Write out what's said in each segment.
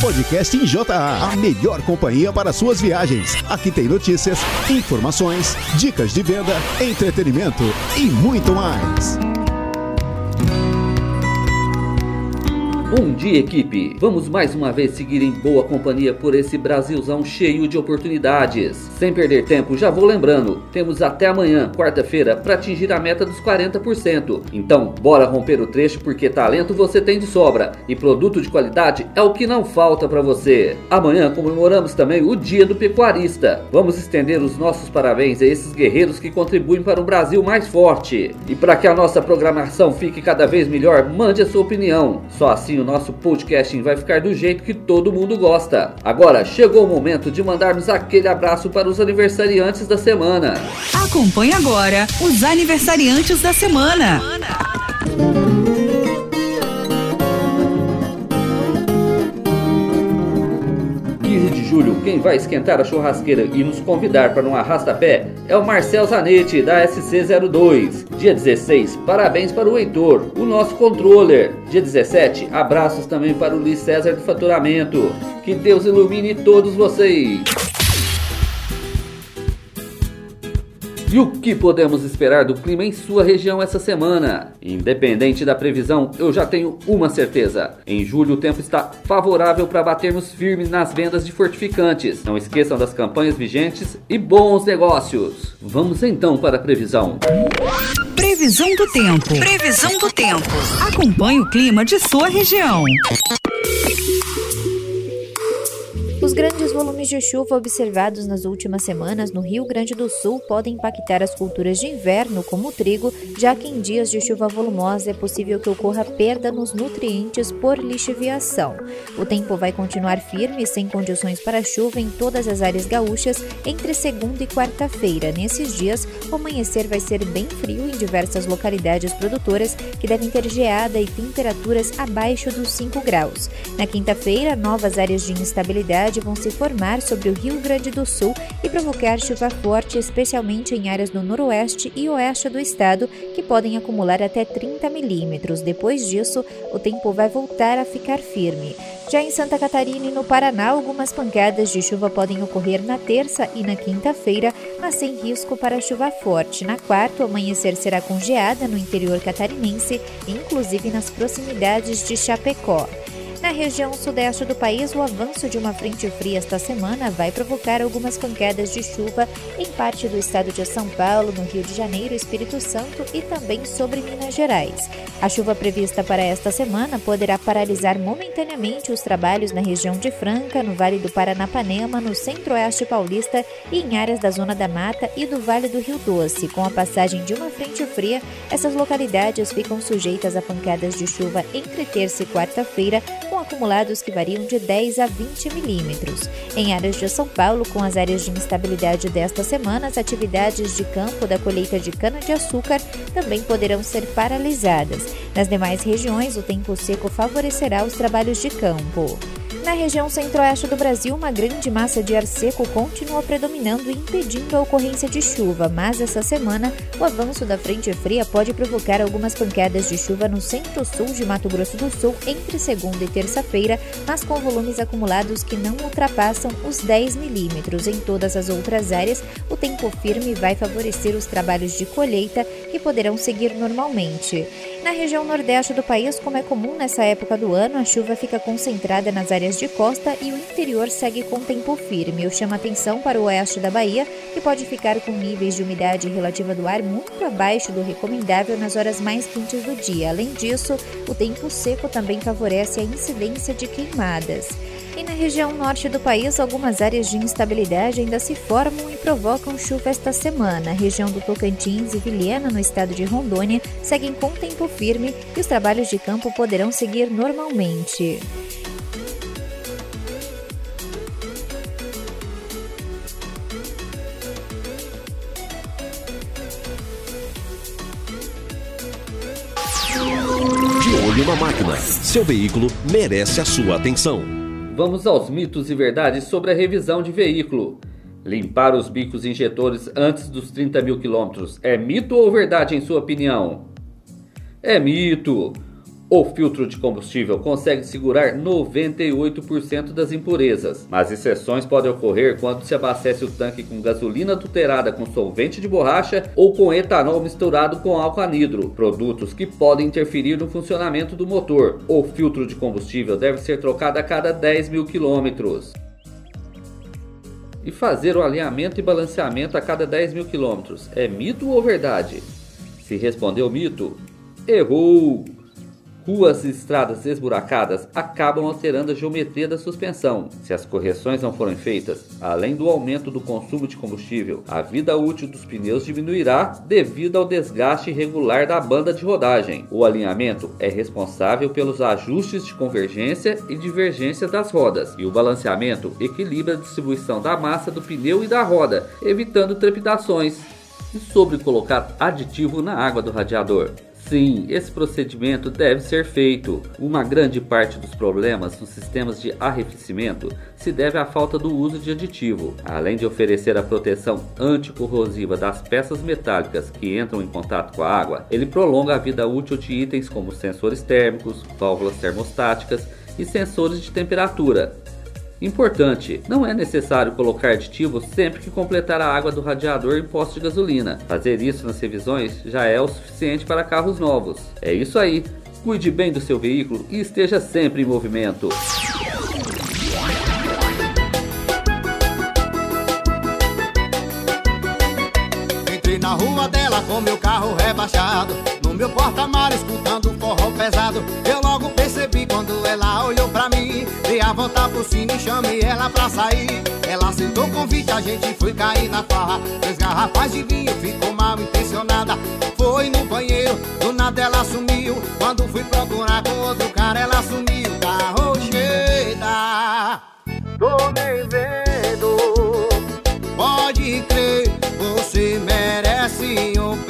Podcast em JA, a melhor companhia para suas viagens. Aqui tem notícias, informações, dicas de venda, entretenimento e muito mais. Bom dia, equipe! Vamos mais uma vez seguir em boa companhia por esse Brasilzão cheio de oportunidades. Sem perder tempo, já vou lembrando: temos até amanhã, quarta-feira, para atingir a meta dos 40%. Então, bora romper o trecho porque talento você tem de sobra e produto de qualidade é o que não falta para você. Amanhã comemoramos também o Dia do Pecuarista. Vamos estender os nossos parabéns a esses guerreiros que contribuem para um Brasil mais forte. E para que a nossa programação fique cada vez melhor, mande a sua opinião. Só assim o nosso podcasting vai ficar do jeito que todo mundo gosta. Agora chegou o momento de mandarmos aquele abraço para os aniversariantes da semana. Acompanhe agora os aniversariantes da semana. 15 julho, quem vai esquentar a churrasqueira e nos convidar para um arrasta-pé é o Marcel Zanetti, da SC02. Dia 16, parabéns para o Heitor, o nosso controller. Dia 17, abraços também para o Luiz César do Faturamento. Que Deus ilumine todos vocês. E o que podemos esperar do clima em sua região essa semana? Independente da previsão, eu já tenho uma certeza. Em julho o tempo está favorável para batermos firmes nas vendas de fortificantes. Não esqueçam das campanhas vigentes e bons negócios. Vamos então para a previsão. Previsão do tempo. Previsão do tempo. Acompanhe o clima de sua região. Os grandes volumes de chuva observados nas últimas semanas no Rio Grande do Sul podem impactar as culturas de inverno, como o trigo, já que em dias de chuva volumosa é possível que ocorra perda nos nutrientes por lixiviação. O tempo vai continuar firme, sem condições para chuva em todas as áreas gaúchas entre segunda e quarta-feira. Nesses dias, o amanhecer vai ser bem frio em diversas localidades produtoras, que devem ter geada e temperaturas abaixo dos 5 graus. Na quinta-feira, novas áreas de instabilidade vão se formar sobre o Rio Grande do Sul e provocar chuva forte, especialmente em áreas do noroeste e oeste do estado, que podem acumular até 30 milímetros. Depois disso, o tempo vai voltar a ficar firme. Já em Santa Catarina e no Paraná, algumas pancadas de chuva podem ocorrer na terça e na quinta-feira, mas sem risco para chuva forte. Na quarta, o amanhecer será com no interior catarinense, inclusive nas proximidades de Chapecó. Na região sudeste do país, o avanço de uma frente fria esta semana vai provocar algumas pancadas de chuva em parte do estado de São Paulo, no Rio de Janeiro, Espírito Santo e também sobre Minas Gerais. A chuva prevista para esta semana poderá paralisar momentaneamente os trabalhos na região de Franca, no Vale do Paranapanema, no centro-oeste paulista e em áreas da Zona da Mata e do Vale do Rio Doce. Com a passagem de uma frente fria, essas localidades ficam sujeitas a pancadas de chuva entre terça e quarta-feira com acumulados que variam de 10 a 20 milímetros. Em áreas de São Paulo, com as áreas de instabilidade desta semana, as atividades de campo da colheita de cana-de-açúcar também poderão ser paralisadas. Nas demais regiões, o tempo seco favorecerá os trabalhos de campo. Na região centro-oeste do Brasil, uma grande massa de ar seco continua predominando e impedindo a ocorrência de chuva, mas essa semana o avanço da frente fria pode provocar algumas pancadas de chuva no centro-sul de Mato Grosso do Sul entre segunda e terça-feira, mas com volumes acumulados que não ultrapassam os 10 milímetros. Em todas as outras áreas, o tempo firme vai favorecer os trabalhos de colheita que poderão seguir normalmente. Na região nordeste do país, como é comum nessa época do ano, a chuva fica concentrada nas áreas de costa e o interior segue com tempo firme. Eu chamo atenção para o oeste da Bahia, que pode ficar com níveis de umidade relativa do ar muito abaixo do recomendável nas horas mais quentes do dia. Além disso, o tempo seco também favorece a incidência de queimadas. E na região norte do país, algumas áreas de instabilidade ainda se formam e provocam chuva esta semana. A região do Tocantins e Vilhena, no estado de Rondônia, seguem com tempo firme e os trabalhos de campo poderão seguir normalmente. De olho na máquina. Seu veículo merece a sua atenção. Vamos aos mitos e verdades sobre a revisão de veículo. Limpar os bicos injetores antes dos 30 mil quilômetros é mito ou verdade em sua opinião? É mito! O filtro de combustível consegue segurar 98% das impurezas, mas exceções podem ocorrer quando se abastece o tanque com gasolina adulterada com solvente de borracha ou com etanol misturado com álcool anidro, produtos que podem interferir no funcionamento do motor. O filtro de combustível deve ser trocado a cada 10 mil quilômetros e fazer o alinhamento e balanceamento a cada 10 mil quilômetros. É mito ou verdade? Se respondeu mito, errou! Ruas e estradas esburacadas acabam alterando a geometria da suspensão. Se as correções não forem feitas, além do aumento do consumo de combustível, a vida útil dos pneus diminuirá devido ao desgaste irregular da banda de rodagem. O alinhamento é responsável pelos ajustes de convergência e divergência das rodas, e o balanceamento equilibra a distribuição da massa do pneu e da roda, evitando trepidações. E sobre colocar aditivo na água do radiador. Sim, esse procedimento deve ser feito. Uma grande parte dos problemas nos sistemas de arrefecimento se deve à falta do uso de aditivo. Além de oferecer a proteção anticorrosiva das peças metálicas que entram em contato com a água, ele prolonga a vida útil de itens como sensores térmicos, válvulas termostáticas e sensores de temperatura, Importante, não é necessário colocar aditivo sempre que completar a água do radiador em posto de gasolina. Fazer isso nas revisões já é o suficiente para carros novos. É isso aí. Cuide bem do seu veículo e esteja sempre em movimento. Entrei na rua dela com meu carro rebaixado No meu porta-mar escutando um forró pesado Eu logo percebi quando pra mim. Dei a volta pro cine e chamei ela pra sair. Ela aceitou o convite, a gente foi cair na farra. Três garrafas de vinho, ficou mal intencionada. Foi no banheiro, do nada ela sumiu. Quando fui procurar com outro cara, ela sumiu. Carro cheia, tô nem vendo Pode crer, você merece um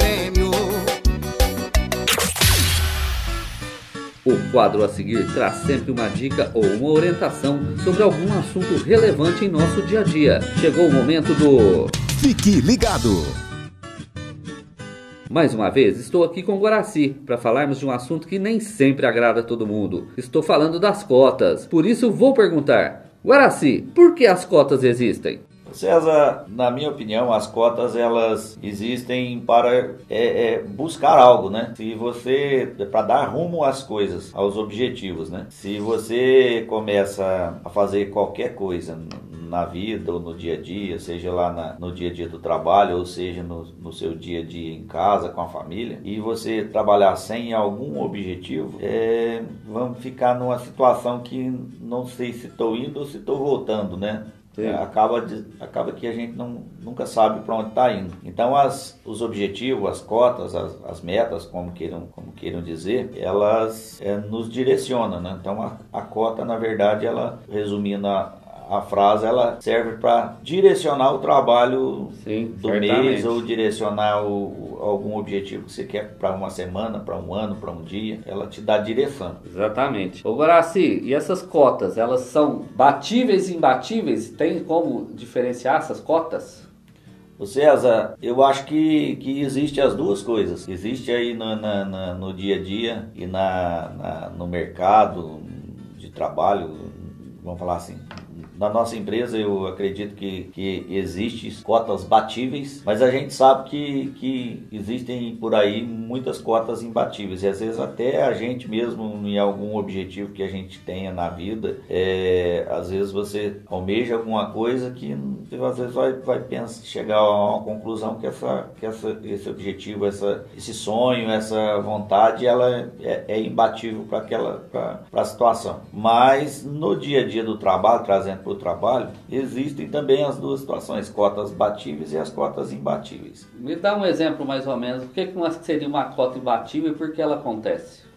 O quadro a seguir traz sempre uma dica ou uma orientação sobre algum assunto relevante em nosso dia a dia. Chegou o momento do. Fique ligado! Mais uma vez, estou aqui com o Guaraci para falarmos de um assunto que nem sempre agrada a todo mundo. Estou falando das cotas. Por isso, vou perguntar: Guaraci, por que as cotas existem? César, na minha opinião, as cotas elas existem para é, é, buscar algo, né? Se você para dar rumo às coisas, aos objetivos, né? Se você começa a fazer qualquer coisa na vida ou no dia a dia, seja lá na, no dia a dia do trabalho ou seja no, no, seu dia a dia em casa com a família, e você trabalhar sem algum objetivo, é, vamos ficar numa situação que não sei se estou indo ou se estou voltando, né? É, acaba, de, acaba que a gente não, nunca sabe para onde está indo. Então, as, os objetivos, as cotas, as, as metas, como queiram, como queiram dizer, elas é, nos direcionam. Né? Então, a, a cota, na verdade, ela, resumindo a, a frase ela serve para direcionar o trabalho Sim, do certamente. mês ou direcionar o, algum objetivo que você quer para uma semana, para um ano, para um dia. Ela te dá direção. Exatamente. Ô Guaraci, e essas cotas, elas são batíveis e imbatíveis? Tem como diferenciar essas cotas? O César, eu acho que, que existe as duas coisas. Existe aí no, na, na, no dia a dia e na, na, no mercado de trabalho, vamos falar assim, na nossa empresa eu acredito que, que existem cotas batíveis, mas a gente sabe que, que existem por aí muitas cotas imbatíveis e às vezes até a gente mesmo em algum objetivo que a gente tenha na vida, é, às vezes você almeja alguma coisa que às vezes vai, vai pensar, chegar a uma conclusão que, essa, que essa, esse objetivo, essa, esse sonho, essa vontade, ela é, é imbatível para aquela para a situação. Mas no dia a dia do trabalho, trazendo para o trabalho, existem também as duas situações, cotas batíveis e as cotas imbatíveis. Me dá um exemplo mais ou menos. O que, que seria uma cota imbatível e por que ela acontece?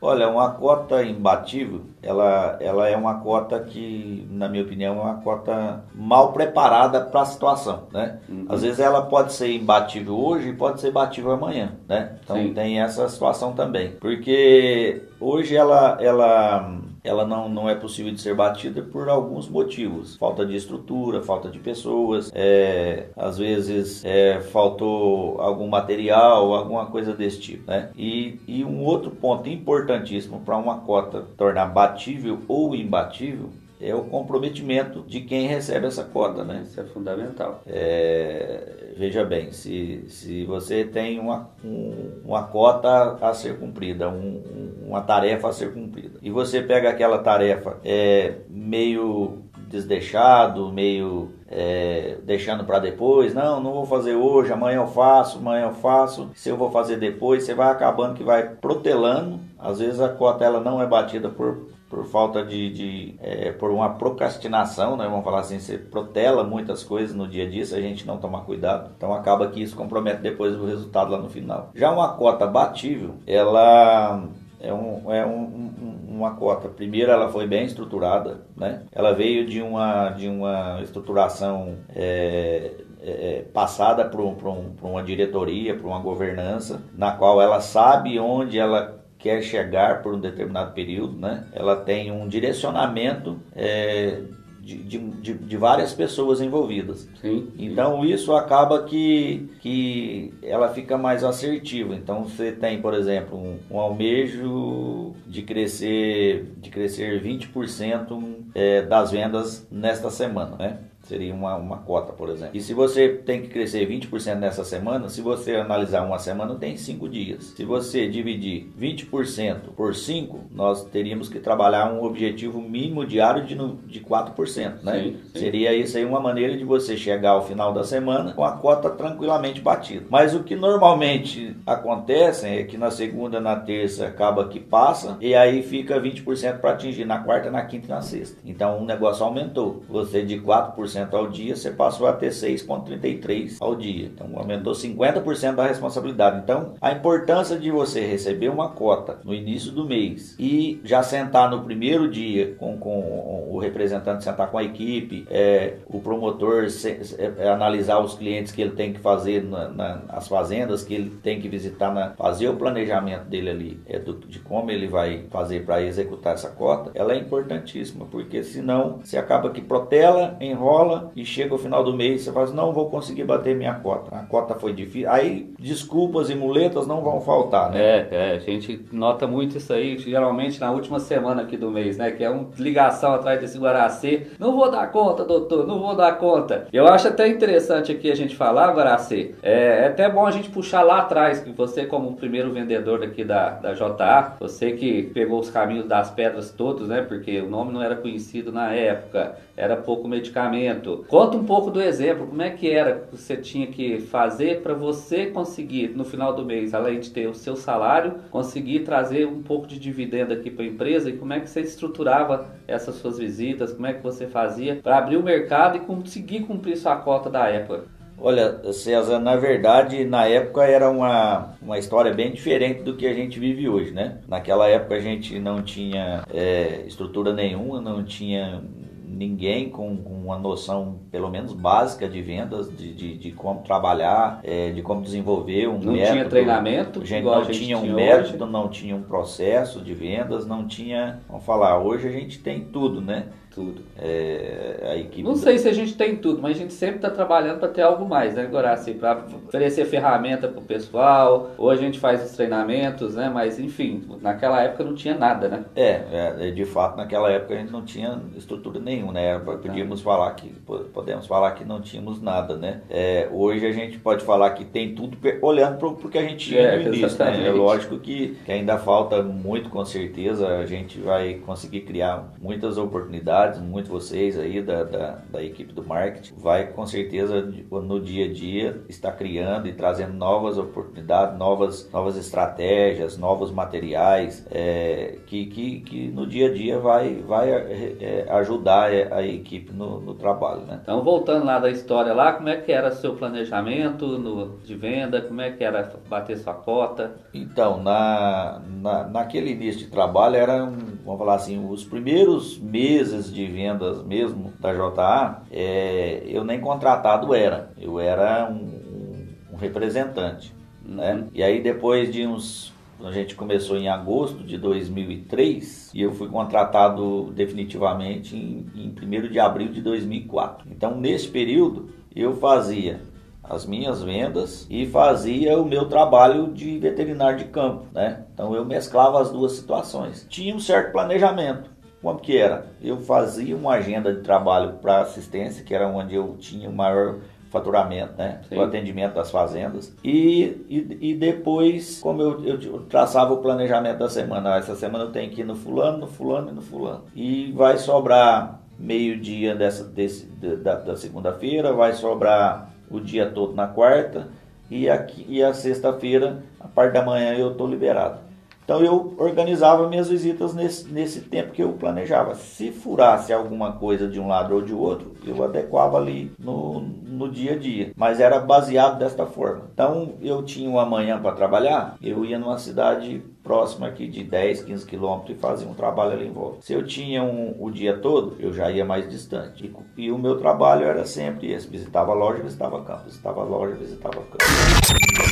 Olha, uma cota imbatível, ela, ela é uma cota que, na minha opinião, é uma cota mal preparada para a situação, né? Uhum. Às vezes ela pode ser imbatível hoje e pode ser batível amanhã, né? Então Sim. tem essa situação também. Porque hoje ela, ela ela não, não é possível de ser batida por alguns motivos. Falta de estrutura, falta de pessoas, é, às vezes é, faltou algum material, alguma coisa desse tipo. Né? E, e um outro ponto importantíssimo para uma cota tornar batível ou imbatível é o comprometimento de quem recebe essa cota, né? Isso é fundamental. É, veja bem, se, se você tem uma, um, uma cota a ser cumprida, um, uma tarefa a ser cumprida, e você pega aquela tarefa é, meio desdeixado, meio é, deixando para depois, não, não vou fazer hoje, amanhã eu faço, amanhã eu faço, se eu vou fazer depois, você vai acabando que vai protelando, às vezes a cota ela não é batida por por falta de, de é, por uma procrastinação, né? Vamos falar assim, você protela muitas coisas no dia a dia se a gente não tomar cuidado. Então acaba que isso compromete depois o resultado lá no final. Já uma cota batível, ela é, um, é um, um, uma cota. Primeiro, ela foi bem estruturada, né? Ela veio de uma, de uma estruturação é, é, passada por, um, um, uma diretoria, por uma governança, na qual ela sabe onde ela quer chegar por um determinado período, né? Ela tem um direcionamento é, de, de, de, várias pessoas envolvidas. Sim, então isso acaba que, que ela fica mais assertiva. Então você tem, por exemplo, um, um almejo de crescer de crescer 20% é, das vendas nesta semana, né? Seria uma, uma cota, por exemplo. E se você tem que crescer 20% nessa semana, se você analisar uma semana, tem 5 dias. Se você dividir 20% por 5, nós teríamos que trabalhar um objetivo mínimo diário de, de 4%. Né? Sim, sim. Seria isso aí uma maneira de você chegar ao final da semana com a cota tranquilamente batida. Mas o que normalmente acontece é que na segunda, na terça, acaba que passa e aí fica 20% para atingir na quarta, na quinta e na sexta. Então o negócio aumentou. Você de 4% ao dia, você passou a ter 6,33% ao dia. Então aumentou 50% da responsabilidade. Então a importância de você receber uma cota no início do mês e já sentar no primeiro dia com, com o representante, sentar com a equipe, é, o promotor se, é, analisar os clientes que ele tem que fazer na, na, as fazendas que ele tem que visitar, na, fazer o planejamento dele ali, é, do, de como ele vai fazer para executar essa cota, ela é importantíssima, porque senão você acaba que protela, enrola e chega o final do mês você fala assim, não vou conseguir bater minha cota. A cota foi difícil. Aí desculpas e muletas não vão faltar, né? É, é, a gente nota muito isso aí, geralmente na última semana aqui do mês, né? Que é uma ligação atrás desse Guaracê. Não vou dar conta, doutor, não vou dar conta. Eu acho até interessante aqui a gente falar, Guaracê. É, é até bom a gente puxar lá atrás, que você como o primeiro vendedor daqui da, da JA, você que pegou os caminhos das pedras todos, né? Porque o nome não era conhecido na época, era pouco medicamento Conta um pouco do exemplo, como é que era que você tinha que fazer para você conseguir no final do mês, além de ter o seu salário, conseguir trazer um pouco de dividendo aqui para a empresa e como é que você estruturava essas suas visitas, como é que você fazia para abrir o mercado e conseguir cumprir sua cota da época. Olha, César, na verdade, na época era uma, uma história bem diferente do que a gente vive hoje, né? Naquela época a gente não tinha é, estrutura nenhuma, não tinha ninguém com, com, uma noção, pelo menos básica, de vendas, de, de, de como trabalhar, é, de como desenvolver um não método. Não tinha treinamento? Gente não gente tinha um tinha método, hoje. não tinha um processo de vendas, não tinha. Vamos falar, hoje a gente tem tudo, né? Tudo. É, a equipe não sei se a gente tem tudo, mas a gente sempre está trabalhando para ter algo mais, né, Gorassi? Para oferecer ferramenta para o pessoal, ou a gente faz os treinamentos, né? Mas enfim, naquela época não tinha nada, né? É, é de fato, naquela época a gente não tinha estrutura nenhuma, né? Podíamos não. falar que podemos falar que não tínhamos nada, né? É, hoje a gente pode falar que tem tudo olhando para o que a gente tinha é, no início, né? É lógico que, que ainda falta muito, com certeza, a gente vai conseguir criar muitas oportunidades muito vocês aí da, da, da, equipe do marketing, vai com certeza no dia a dia estar criando e trazendo novas oportunidades, novas, novas estratégias, novos materiais é, que, que, que no dia a dia vai, vai é, ajudar a equipe no, no, trabalho. Né? Então, voltando lá da história lá, como é que era seu planejamento no, de venda, como é que era bater sua cota? Então, na, na, naquele início de trabalho, eram, vamos falar assim, os primeiros meses de vendas mesmo da JA, é, eu nem contratado era, eu era um, um representante. Né? Uhum. E aí depois de uns A gente começou em agosto de 2003 e eu fui contratado definitivamente em, em 1 de abril de 2004. Então, nesse período, eu fazia as minhas vendas e fazia o meu trabalho de veterinário de campo, né? Então eu mesclava as duas situações. Tinha um certo planejamento. Como que era? Eu fazia uma agenda de trabalho para assistência, que era onde eu tinha o maior faturamento, né? Sim. O atendimento das fazendas. E, e, e depois, como eu, eu, traçava o planejamento da semana, ah, essa semana eu tenho que ir no fulano, no fulano e no fulano. E vai sobrar meio-dia dessa, desse, da, da segunda-feira, vai sobrar o dia todo na quarta e, aqui, e a sexta-feira, a parte da manhã, eu estou liberado. Então eu organizava minhas visitas nesse, nesse tempo que eu planejava. Se furasse alguma coisa de um lado ou de outro, eu adequava ali no, no dia a dia. Mas era baseado desta forma. Então eu tinha uma manhã para trabalhar, eu ia numa cidade próxima aqui de 10, 15 quilômetros e fazia um trabalho ali em volta. Se eu tinha um, o dia todo, eu já ia mais distante. E, e o meu trabalho era sempre esse: visitava a loja, visitava campo, visitava a loja, visitava campo.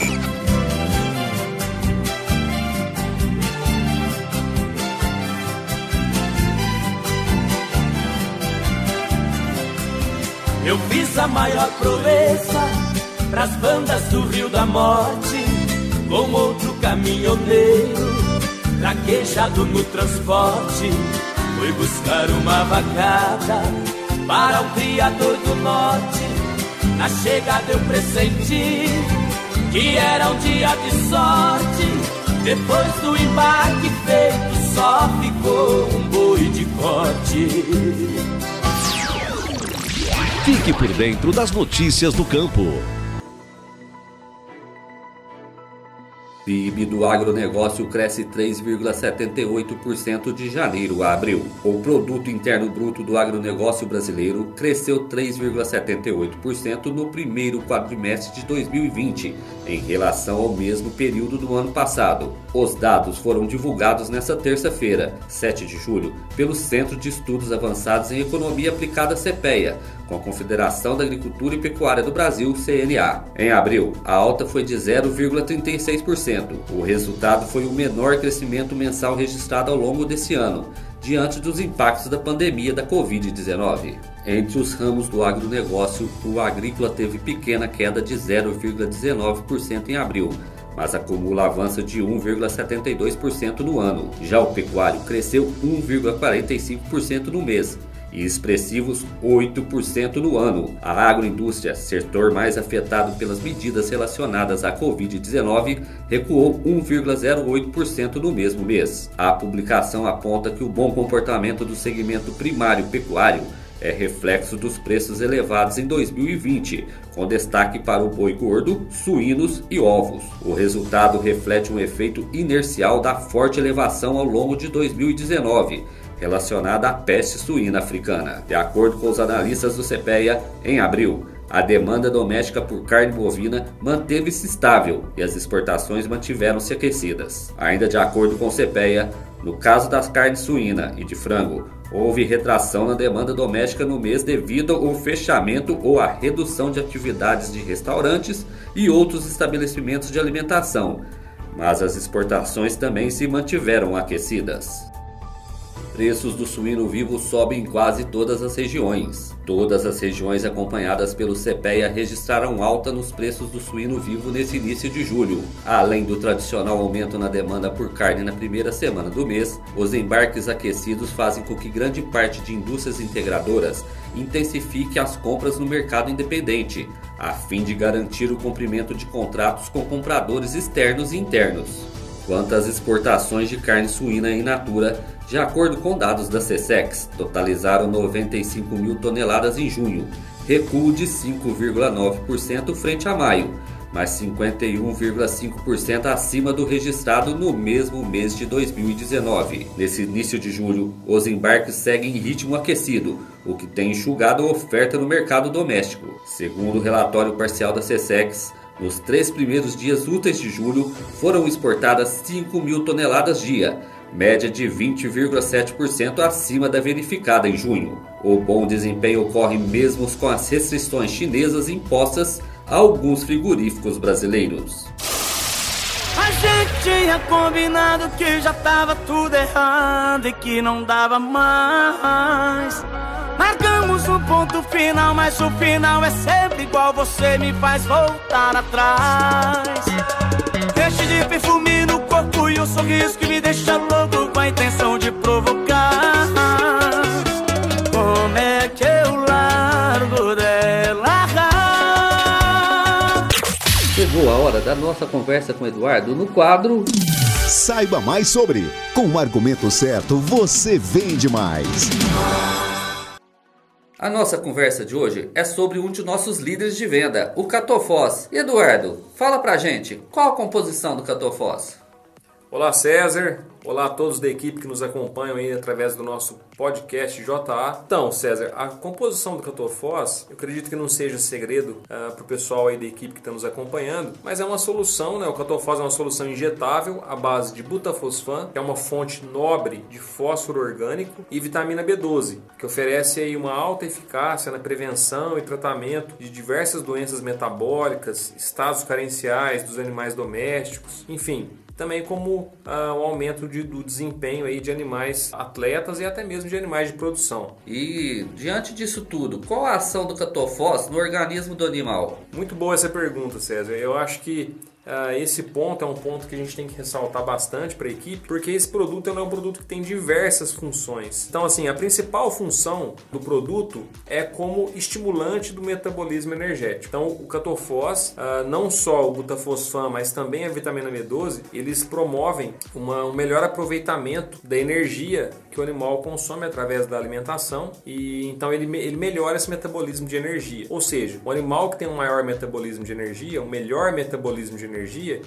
Eu fiz a maior proeza pras bandas do Rio da Morte, com outro caminhoneiro, traquejado no transporte. Fui buscar uma vacada para o criador do norte. Na chegada eu pressenti que era um dia de sorte. Depois do embarque feito, só ficou um boi de corte. Fique por dentro das notícias do campo. PIB do agronegócio cresce 3,78% de janeiro a abril. O produto interno bruto do agronegócio brasileiro cresceu 3,78% no primeiro quadrimestre de 2020, em relação ao mesmo período do ano passado. Os dados foram divulgados nesta terça-feira, 7 de julho, pelo Centro de Estudos Avançados em Economia Aplicada CPEA, com a Confederação da Agricultura e Pecuária do Brasil, CNA. Em abril, a alta foi de 0,36%. O resultado foi o menor crescimento mensal registrado ao longo desse ano, diante dos impactos da pandemia da Covid-19. Entre os ramos do agronegócio, o agrícola teve pequena queda de 0,19% em abril, mas acumula avanço de 1,72% no ano. Já o pecuário cresceu 1,45% no mês e expressivos 8% no ano. A agroindústria, setor mais afetado pelas medidas relacionadas à Covid-19, recuou 1,08% no mesmo mês. A publicação aponta que o bom comportamento do segmento primário pecuário é reflexo dos preços elevados em 2020, com destaque para o boi gordo, suínos e ovos. O resultado reflete um efeito inercial da forte elevação ao longo de 2019 relacionada à peste suína africana. De acordo com os analistas do CPEA, em abril, a demanda doméstica por carne bovina manteve-se estável e as exportações mantiveram-se aquecidas. Ainda de acordo com o CPEA, no caso das carnes suína e de frango, houve retração na demanda doméstica no mês devido ao fechamento ou à redução de atividades de restaurantes e outros estabelecimentos de alimentação, mas as exportações também se mantiveram aquecidas. Preços do suíno vivo sobem em quase todas as regiões. Todas as regiões acompanhadas pelo CPEA registraram alta nos preços do suíno vivo nesse início de julho. Além do tradicional aumento na demanda por carne na primeira semana do mês, os embarques aquecidos fazem com que grande parte de indústrias integradoras intensifique as compras no mercado independente, a fim de garantir o cumprimento de contratos com compradores externos e internos. Quanto às exportações de carne suína in natura, de acordo com dados da CSEX, totalizaram 95 mil toneladas em junho, recuo de 5,9% frente a maio, mas 51,5% acima do registrado no mesmo mês de 2019. Nesse início de julho, os embarques seguem em ritmo aquecido, o que tem enxugado a oferta no mercado doméstico. Segundo o relatório parcial da CSEX, nos três primeiros dias úteis de julho foram exportadas 5 mil toneladas dia, média de 20,7% acima da verificada em junho. O bom desempenho ocorre mesmo com as restrições chinesas impostas a alguns frigoríficos brasileiros. A gente tinha combinado que já tava tudo errado e que não dava mais. Marcamos um ponto final, mas o final é sempre igual. Você me faz voltar atrás. Deixe de perfume um sorriso que me deixa louco com a intenção de provocar. Como é que eu largo dela? Chegou a hora da nossa conversa com o Eduardo no quadro Saiba mais sobre. Com o argumento certo, você vende mais. A nossa conversa de hoje é sobre um de nossos líderes de venda, o Catofós. Eduardo, fala pra gente, qual a composição do Catofós? Olá César, olá a todos da equipe que nos acompanham aí através do nosso podcast JA. Então, César, a composição do Catofós, eu acredito que não seja segredo uh, para o pessoal aí da equipe que está nos acompanhando, mas é uma solução, né? O Catofós é uma solução injetável à base de butafosfan, que é uma fonte nobre de fósforo orgânico, e vitamina B12, que oferece aí uma alta eficácia na prevenção e tratamento de diversas doenças metabólicas, estados carenciais dos animais domésticos, enfim, também como ah, o aumento de, do desempenho aí de animais atletas e até mesmo de animais de produção. E diante disso tudo, qual a ação do catofós no organismo do animal? Muito boa essa pergunta, César. Eu acho que esse ponto é um ponto que a gente tem que ressaltar bastante para a equipe, porque esse produto é um produto que tem diversas funções. Então, assim, a principal função do produto é como estimulante do metabolismo energético. Então, o catofós, uh, não só o butafosfan, mas também a vitamina B12, eles promovem uma, um melhor aproveitamento da energia que o animal consome através da alimentação e então ele, ele melhora esse metabolismo de energia. Ou seja, o animal que tem um maior metabolismo de energia, um melhor metabolismo de energia,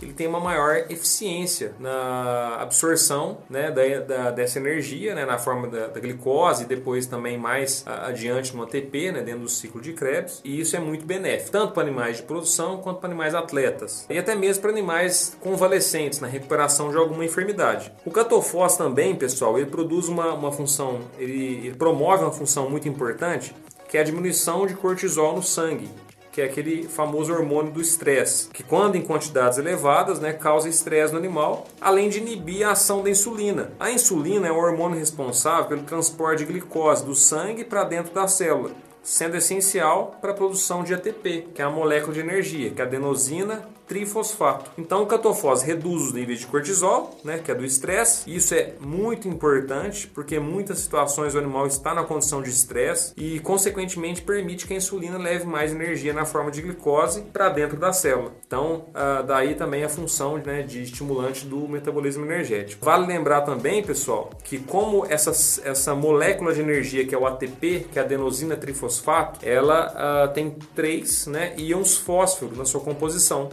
ele tem uma maior eficiência na absorção né, da, da dessa energia, né, na forma da, da, glicose e depois também mais adiante no ATP, né, dentro do ciclo de Krebs. E isso é muito benéfico, tanto para animais de produção quanto para animais atletas. E até mesmo para animais convalescentes na recuperação de alguma enfermidade. O catofós também, pessoal, ele produz uma, uma função, ele, ele promove uma função muito importante, que é a diminuição de cortisol no sangue que é aquele famoso hormônio do estresse, que quando em quantidades elevadas, né, causa estresse no animal, além de inibir a ação da insulina. A insulina é o hormônio responsável pelo transporte de glicose do sangue para dentro da célula, sendo essencial para a produção de ATP, que é a molécula de energia, que é a adenosina trifosfato. Então, o catofós reduz os níveis de cortisol, né, que é do estresse. Isso é muito importante porque em muitas situações o animal está na condição de estresse e, consequentemente, permite que a insulina leve mais energia na forma de glicose para dentro da célula. Então, ah, daí também a função né, de estimulante do metabolismo energético. Vale lembrar também, pessoal, que como essa, essa molécula de energia que é o ATP, que é a adenosina trifosfato, ela ah, tem três né, íons fósforo na sua composição.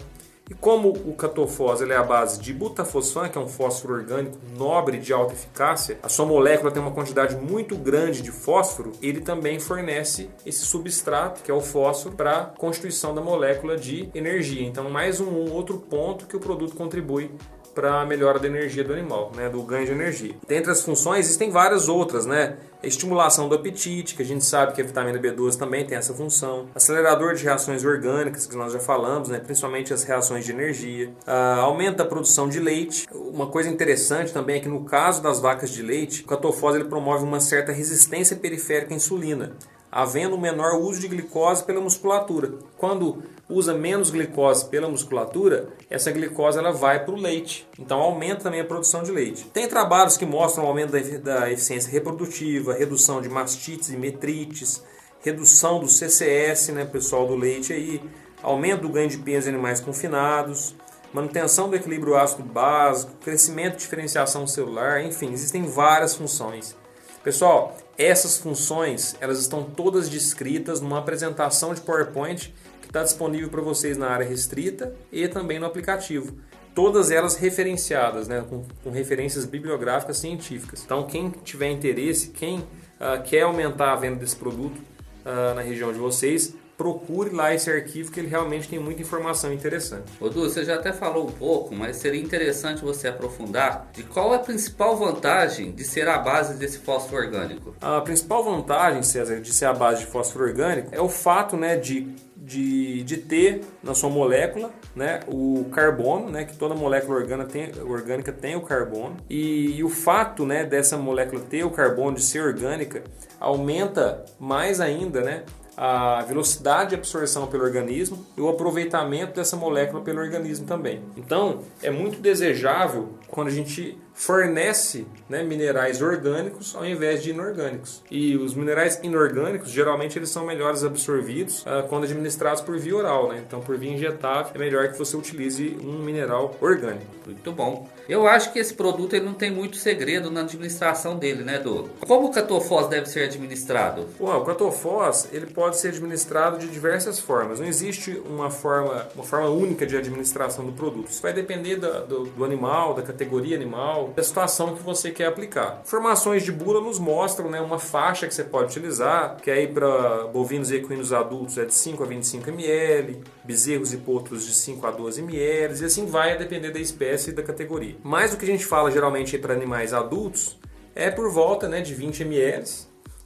E como o catofós é a base de butafosfan, que é um fósforo orgânico nobre de alta eficácia, a sua molécula tem uma quantidade muito grande de fósforo, ele também fornece esse substrato, que é o fósforo, para a constituição da molécula de energia. Então, mais um, um outro ponto que o produto contribui para a melhora da energia do animal, né, do ganho de energia. Dentre as funções, existem várias outras, né? Estimulação do apetite, que a gente sabe que a vitamina B12 também tem essa função. Acelerador de reações orgânicas, que nós já falamos, né? principalmente as reações de energia. Uh, aumenta a produção de leite. Uma coisa interessante também é que no caso das vacas de leite, o catofós ele promove uma certa resistência periférica à insulina havendo um menor uso de glicose pela musculatura. Quando usa menos glicose pela musculatura, essa glicose ela vai para o leite. Então aumenta também a produção de leite. Tem trabalhos que mostram aumento da eficiência reprodutiva, redução de mastites e metrites, redução do CCS, né, pessoal do leite aí, aumento do ganho de peso em animais confinados, manutenção do equilíbrio ácido básico, crescimento e diferenciação celular, enfim, existem várias funções. Pessoal, essas funções elas estão todas descritas numa apresentação de PowerPoint está disponível para vocês na área restrita e também no aplicativo. Todas elas referenciadas, né, com, com referências bibliográficas científicas. Então, quem tiver interesse, quem uh, quer aumentar a venda desse produto uh, na região de vocês, procure lá esse arquivo que ele realmente tem muita informação interessante. Odu, você já até falou um pouco, mas seria interessante você aprofundar de qual é a principal vantagem de ser a base desse fósforo orgânico. A principal vantagem, César, de ser a base de fósforo orgânico é o fato né, de de, de ter na sua molécula né, o carbono, né, que toda molécula orgânica tem, orgânica tem o carbono, e, e o fato né, dessa molécula ter o carbono, de ser orgânica, aumenta mais ainda né, a velocidade de absorção pelo organismo e o aproveitamento dessa molécula pelo organismo também. Então, é muito desejável quando a gente fornece né, minerais orgânicos ao invés de inorgânicos. E os minerais inorgânicos, geralmente, eles são melhores absorvidos uh, quando administrados por via oral. Né? Então, por via injetável, é melhor que você utilize um mineral orgânico. Muito bom. Eu acho que esse produto ele não tem muito segredo na administração dele, né, Edu? Como o catofós deve ser administrado? Bom, o catofós ele pode ser administrado de diversas formas. Não existe uma forma, uma forma única de administração do produto. Isso vai depender da, do, do animal, da categoria animal, da situação que você quer aplicar. Informações de bula nos mostram né, uma faixa que você pode utilizar, que aí para bovinos e equinos adultos é de 5 a 25 ml, bezerros e potros de 5 a 12 ml, e assim vai a depender da espécie e da categoria. Mas o que a gente fala geralmente para animais adultos é por volta né, de 20 ml.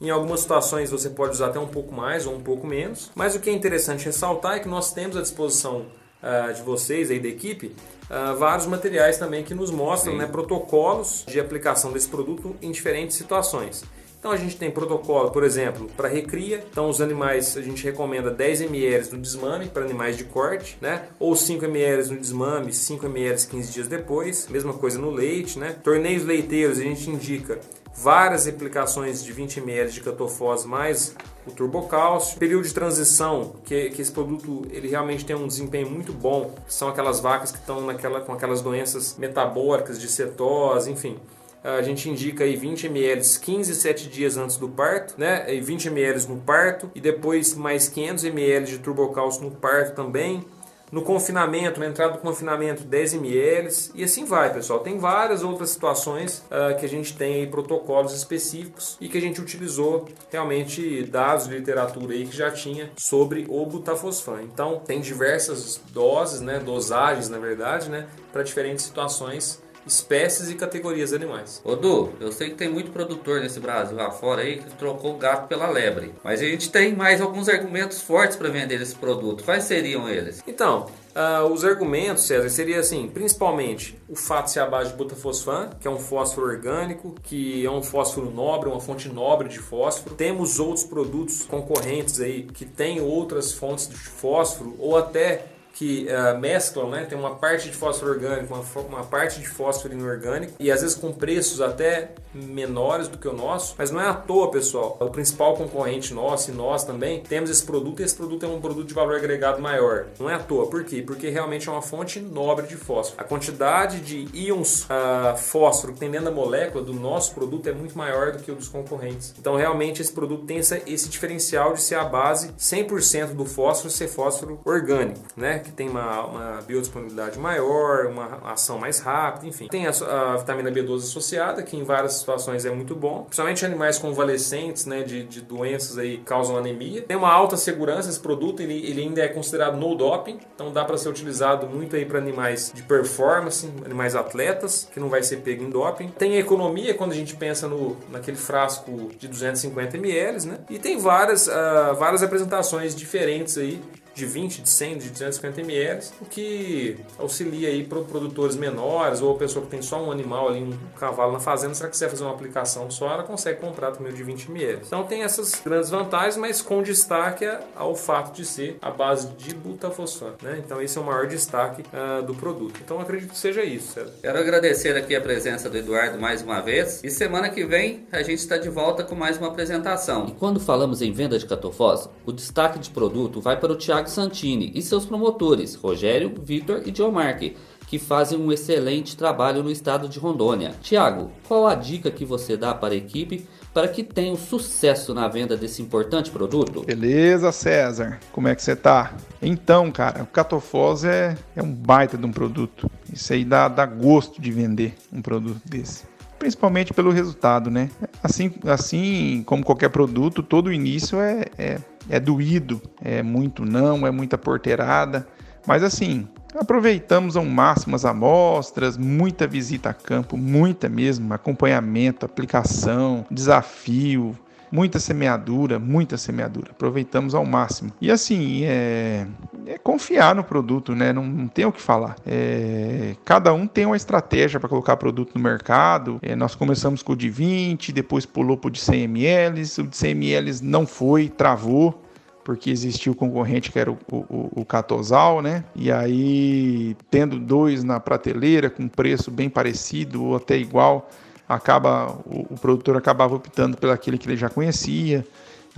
Em algumas situações você pode usar até um pouco mais ou um pouco menos. Mas o que é interessante ressaltar é que nós temos à disposição uh, de vocês aí da equipe uh, vários materiais também que nos mostram né, protocolos de aplicação desse produto em diferentes situações. Então a gente tem protocolo, por exemplo, para recria. Então os animais a gente recomenda 10 ml no desmame para animais de corte, né? Ou 5 ml no desmame, 5 ml 15 dias depois. Mesma coisa no leite, né? Torneios leiteiros a gente indica várias aplicações de 20 ml de catofós mais o turbocálcio. Período de transição, que, que esse produto ele realmente tem um desempenho muito bom, são aquelas vacas que estão naquela, com aquelas doenças metabólicas de cetose, enfim a gente indica aí 20 ml 15 7 dias antes do parto, né? E 20 ml no parto e depois mais 500 ml de turbocálcio no parto também. No confinamento, na entrada do confinamento, 10 ml e assim vai, pessoal. Tem várias outras situações uh, que a gente tem aí protocolos específicos e que a gente utilizou realmente dados de literatura aí que já tinha sobre o butafosfan. Então, tem diversas doses, né, dosagens na verdade, né, para diferentes situações espécies e categorias de animais. Ô Du, eu sei que tem muito produtor nesse Brasil lá fora aí que trocou o gato pela lebre. Mas a gente tem mais alguns argumentos fortes para vender esse produto. Quais seriam eles? Então, Uh, os argumentos, César, seria assim, principalmente o fato de ser a base de butafosfan, que é um fósforo orgânico, que é um fósforo nobre, uma fonte nobre de fósforo. Temos outros produtos concorrentes aí que têm outras fontes de fósforo ou até que uh, mesclam, né? Tem uma parte de fósforo orgânico, uma, uma, parte de fósforo inorgânico e às vezes com preços até menores do que o nosso, mas não é à toa, pessoal. O principal concorrente nosso e nós também temos esse produto e esse produto é um produto de valor agregado maior. Não é à toa. Por quê? Porque realmente é uma fonte nobre de fósforo. A quantidade de íons uh, fósforo que tem dentro da molécula do nosso produto é muito maior do que o dos concorrentes. Então, realmente, esse produto tem essa, esse diferencial de ser a base 100% do fósforo ser fósforo orgânico, né? Que tem uma, uma biodisponibilidade maior, uma ação mais rápida, enfim. Tem a, a, vitamina B12 associada, que em várias situações é muito bom, principalmente animais convalescentes, né, de, de doenças aí que causam anemia. Tem uma alta segurança esse produto, ele, ele ainda é considerado no doping, então dá para ser utilizado muito aí para animais de performance, animais atletas, que não vai ser pego em doping. Tem a economia quando a gente pensa no, naquele frasco de 250 ml, né? E tem várias, uh, várias apresentações diferentes aí de 20, de 100, de 250 ml, o que auxilia aí para produtores menores ou a pessoa que tem só um animal ali, um cavalo na fazenda, se ela quiser fazer uma aplicação só, ela consegue comprar também o de 20 ml. Então tem essas grandes vantagens, mas com destaque ao fato de ser a base de butafosfano, né? Então esse é o maior destaque uh, do produto. Então acredito que seja isso. César. Quero agradecer aqui a presença do Eduardo mais uma vez e semana que vem a gente está de volta com mais uma apresentação. E quando falamos em venda de catofós, o destaque de produto vai para o Santini e seus promotores, Rogério, Vitor e Diomarque, que fazem um excelente trabalho no estado de Rondônia. Tiago, qual a dica que você dá para a equipe para que tenha um sucesso na venda desse importante produto? Beleza, César. Como é que você tá? Então, cara, o Catofós é, é um baita de um produto. Isso aí dá, dá gosto de vender um produto desse principalmente pelo resultado, né? Assim, assim como qualquer produto, todo início é, é é doído, é muito não, é muita porteirada, mas assim, aproveitamos ao máximo as amostras, muita visita a campo, muita mesmo, acompanhamento, aplicação, desafio, muita semeadura, muita semeadura. Aproveitamos ao máximo. E assim, é, é confiar no produto, né? Não, não tem o que falar. É, cada um tem uma estratégia para colocar produto no mercado. É, nós começamos com o de 20, depois pulou para o de 100 ml. O de 100 ml não foi, travou porque existia o concorrente que era o, o, o Catosal, né? E aí, tendo dois na prateleira com preço bem parecido ou até igual, acaba o, o produtor acabava optando pelo aquele que ele já conhecia.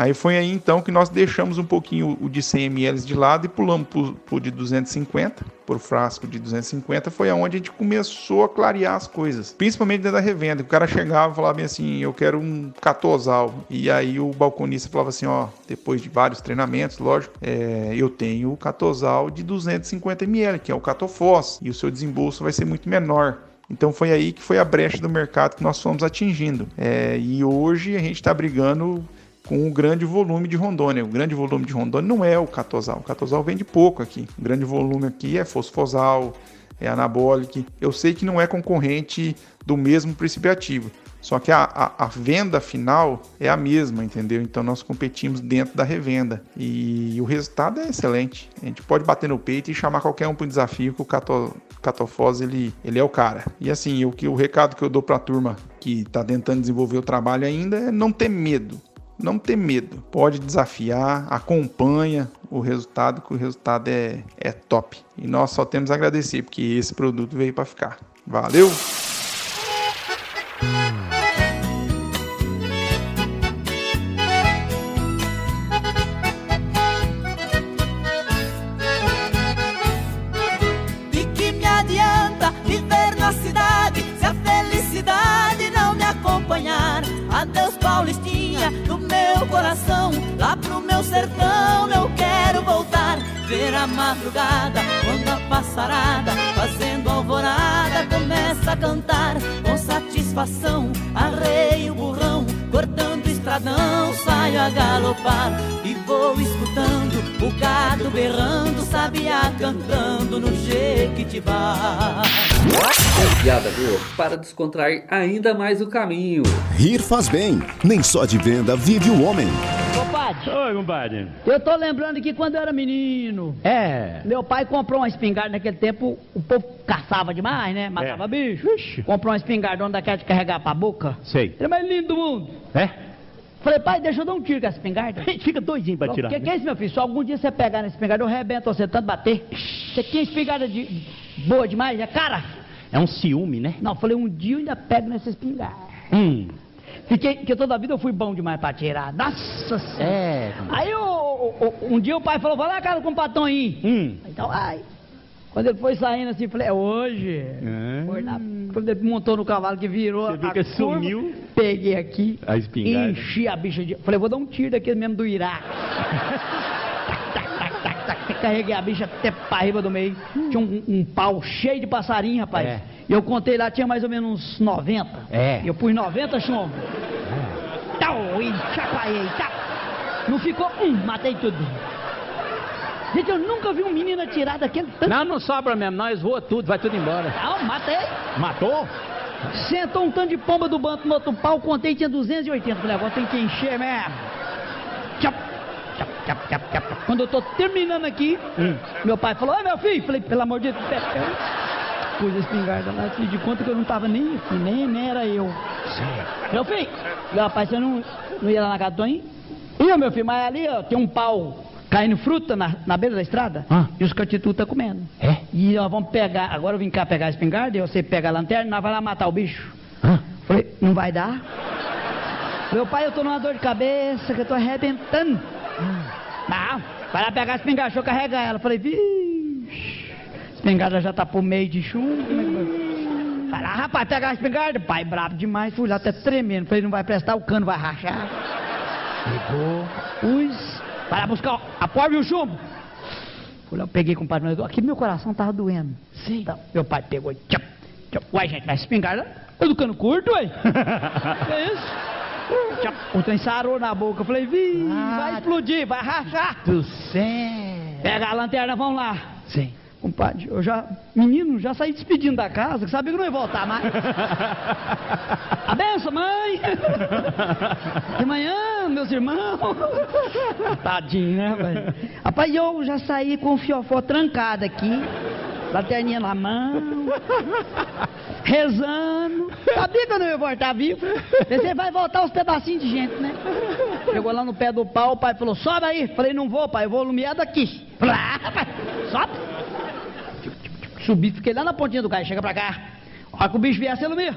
Aí foi aí então que nós deixamos um pouquinho o de 100 ml de lado e pulamos para o de 250, por frasco de 250, foi aonde a gente começou a clarear as coisas, principalmente dentro da revenda. O cara chegava e falava bem assim: eu quero um catosal. E aí o balconista falava assim: ó, depois de vários treinamentos, lógico, é, eu tenho o catosal de 250 ml, que é o catofós, e o seu desembolso vai ser muito menor. Então foi aí que foi a brecha do mercado que nós fomos atingindo. É, e hoje a gente está brigando com o grande volume de Rondônia. O grande volume de Rondônia não é o catosal. O catosal vende pouco aqui. O grande volume aqui é fosfosal, é anabólico. Eu sei que não é concorrente do mesmo princípio ativo. Só que a, a, a, venda final é a mesma, entendeu? Então nós competimos dentro da revenda. E o resultado é excelente. A gente pode bater no peito e chamar qualquer um para o desafio que o cato, Catofós ele, ele é o cara. E assim, o, que, o recado que eu dou para a turma que está tentando desenvolver o trabalho ainda é não ter medo não ter medo. Pode desafiar, acompanha o resultado, que o resultado é, é top. E nós só temos a agradecer, porque esse produto veio para ficar. Valeu! Sertão eu quero voltar. Ver a madrugada, quando a passarada, fazendo alvorada, começa a cantar. Com satisfação, arreio o burrão, cortando estradão, saio a galopar. E vou escutando o gado berrando, sabiá cantando no Jequitibá. Piada boa para descontrair ainda mais o caminho. Rir faz bem, nem só de venda vive o homem. Compadre. Oi, compadre. Eu tô lembrando que quando eu era menino. É. Meu pai comprou uma espingarda naquele tempo, o povo caçava demais, né? Matava é. bicho. Ixi. Comprou uma espingarda onde daquela de carregar pra boca. Sei. Ele é mais lindo do mundo. É? Falei, pai, deixa eu dar um tiro com essa espingarda. Fica doidinho pra tirar. O que, né? que é isso, meu filho? Se algum dia você pegar nessa espingarda, eu rebento você tanto bater. Você tinha espingarda de... boa demais, é cara? É um ciúme, né? Não, falei, um dia eu ainda pego nessa espingarda. Hum. Fiquei, porque toda a vida eu fui bom demais pra tirar. Nossa senhora. É. Aí eu, um dia o pai falou, vai lá, cara, com o patrão aí. Hum. Então, ai. Quando ele foi saindo assim, falei, é hoje. É. Foi na, quando ele montou no cavalo que virou Você a curva, sumiu. Peguei aqui. A espingarda. Enchi a bicha de. Falei, vou dar um tiro daquele mesmo do Iraque. Carreguei a bicha até pra riba do meio. Tinha um, um pau cheio de passarinho, rapaz. É. Eu contei lá, tinha mais ou menos uns 90. É. Eu pus 90 chumbo. É. Tal, e chacoalhei, tal. Não ficou um, matei tudo. Gente, eu nunca vi um menino atirar daquele tanto. Não, não sobra mesmo, nós voa tudo, vai tudo embora. Não, matei. Matou? Sentou um tanto de pomba do banco no outro pau, contei, tinha 280. Falei, agora tem que encher mesmo. Tchau. Quando eu tô terminando aqui, hum. meu pai falou, ai meu filho, falei, pelo amor de Deus, pus a espingarda lá, fiz de conta que eu não tava nem aqui, nem, nem era eu. Sim. Meu filho, meu rapaz, você não, não ia lá na casa do Toninho? Ia, meu filho, mas ali, ó, tem um pau caindo fruta na, na beira da estrada ah. e os catitu tá comendo. É? E nós vamos pegar, agora eu vim cá pegar a espingarda e você pega a lanterna e nós vamos lá matar o bicho. Ah. Falei, não vai dar? Meu pai, eu tô numa dor de cabeça que eu tô arrebentando. Não, vai lá pegar a espingarda, deixa eu carregar ela. Falei, vixe, a espingarda já tá por meio de chumbo. Como é que vai? Vai lá, rapaz, pegar a espingarda. Pai, brabo demais, fui lá até tremendo. Falei, não vai prestar, o cano vai rachar. Pegou, pus, vai lá buscar a porta e o chumbo. Lá, peguei com o padre, aqui meu coração tava doendo. Sim. Então, meu pai pegou, tchau, tchau. Uai, gente, mas espingarda, eu do cano curto, que é isso? O trem sarou na boca. Eu falei, vi, ah, vai explodir, vai rachar. Do céu. Pega a lanterna, vamos lá. Sim. Compadre, eu já, menino, já saí despedindo da casa, que sabia que não ia voltar mais. A benção, mãe! De manhã, meus irmãos. Tadinho, né, velho? Rapaz, eu já saí com o fiofó trancado aqui, lanterninha na mão, rezando. Sabia que eu não ia voltar vivo? Pensei, vai voltar os pedacinhos de gente, né? Chegou lá no pé do pau, o pai falou, sobe aí. Falei, não vou, pai, eu vou lumiar daqui. Sobe. Subi, fiquei lá na pontinha do carro, chega pra cá. Olha que o bicho vier, você ilumina.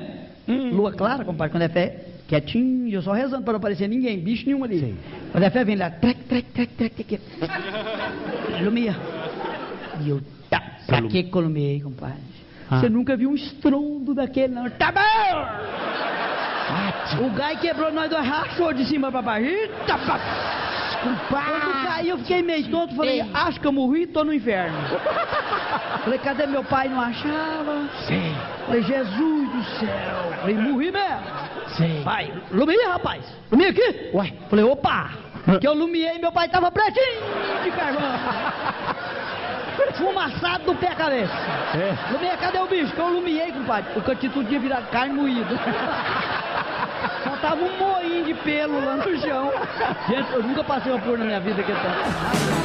Lua clara, compadre, quando é fé, quietinho, eu só rezando para não aparecer ninguém, bicho nenhum ali. Quando é fé, vem lá, trec, trec, trec, trec, trec. Lumia. E eu, tá, pra que lumiei, compadre? Ah. Você nunca viu um estrondo daquele, não. Tá bom! O gai quebrou nós dois, rachou de cima pra baixo. Eita, pá. Quando caiu, eu fiquei meio tonto. Falei, acho que eu morri e tô no inferno. Falei, cadê meu pai? Não achava. Sim. Falei, Jesus do céu. Falei, morri mesmo. Sim. Pai, lumia, rapaz. Lumia aqui? Ué. Falei, opa. Que eu lumiei, meu pai tava pretinho de carvão. Fumaçado do pé à cabeça. É. Lumia, cadê o bicho? Que eu lumiei, compadre. O cantinho tudo tinha virado carne moída. Só tava um moinho de pelo lá no chão. Gente, eu nunca passei uma por na minha vida que é tanto.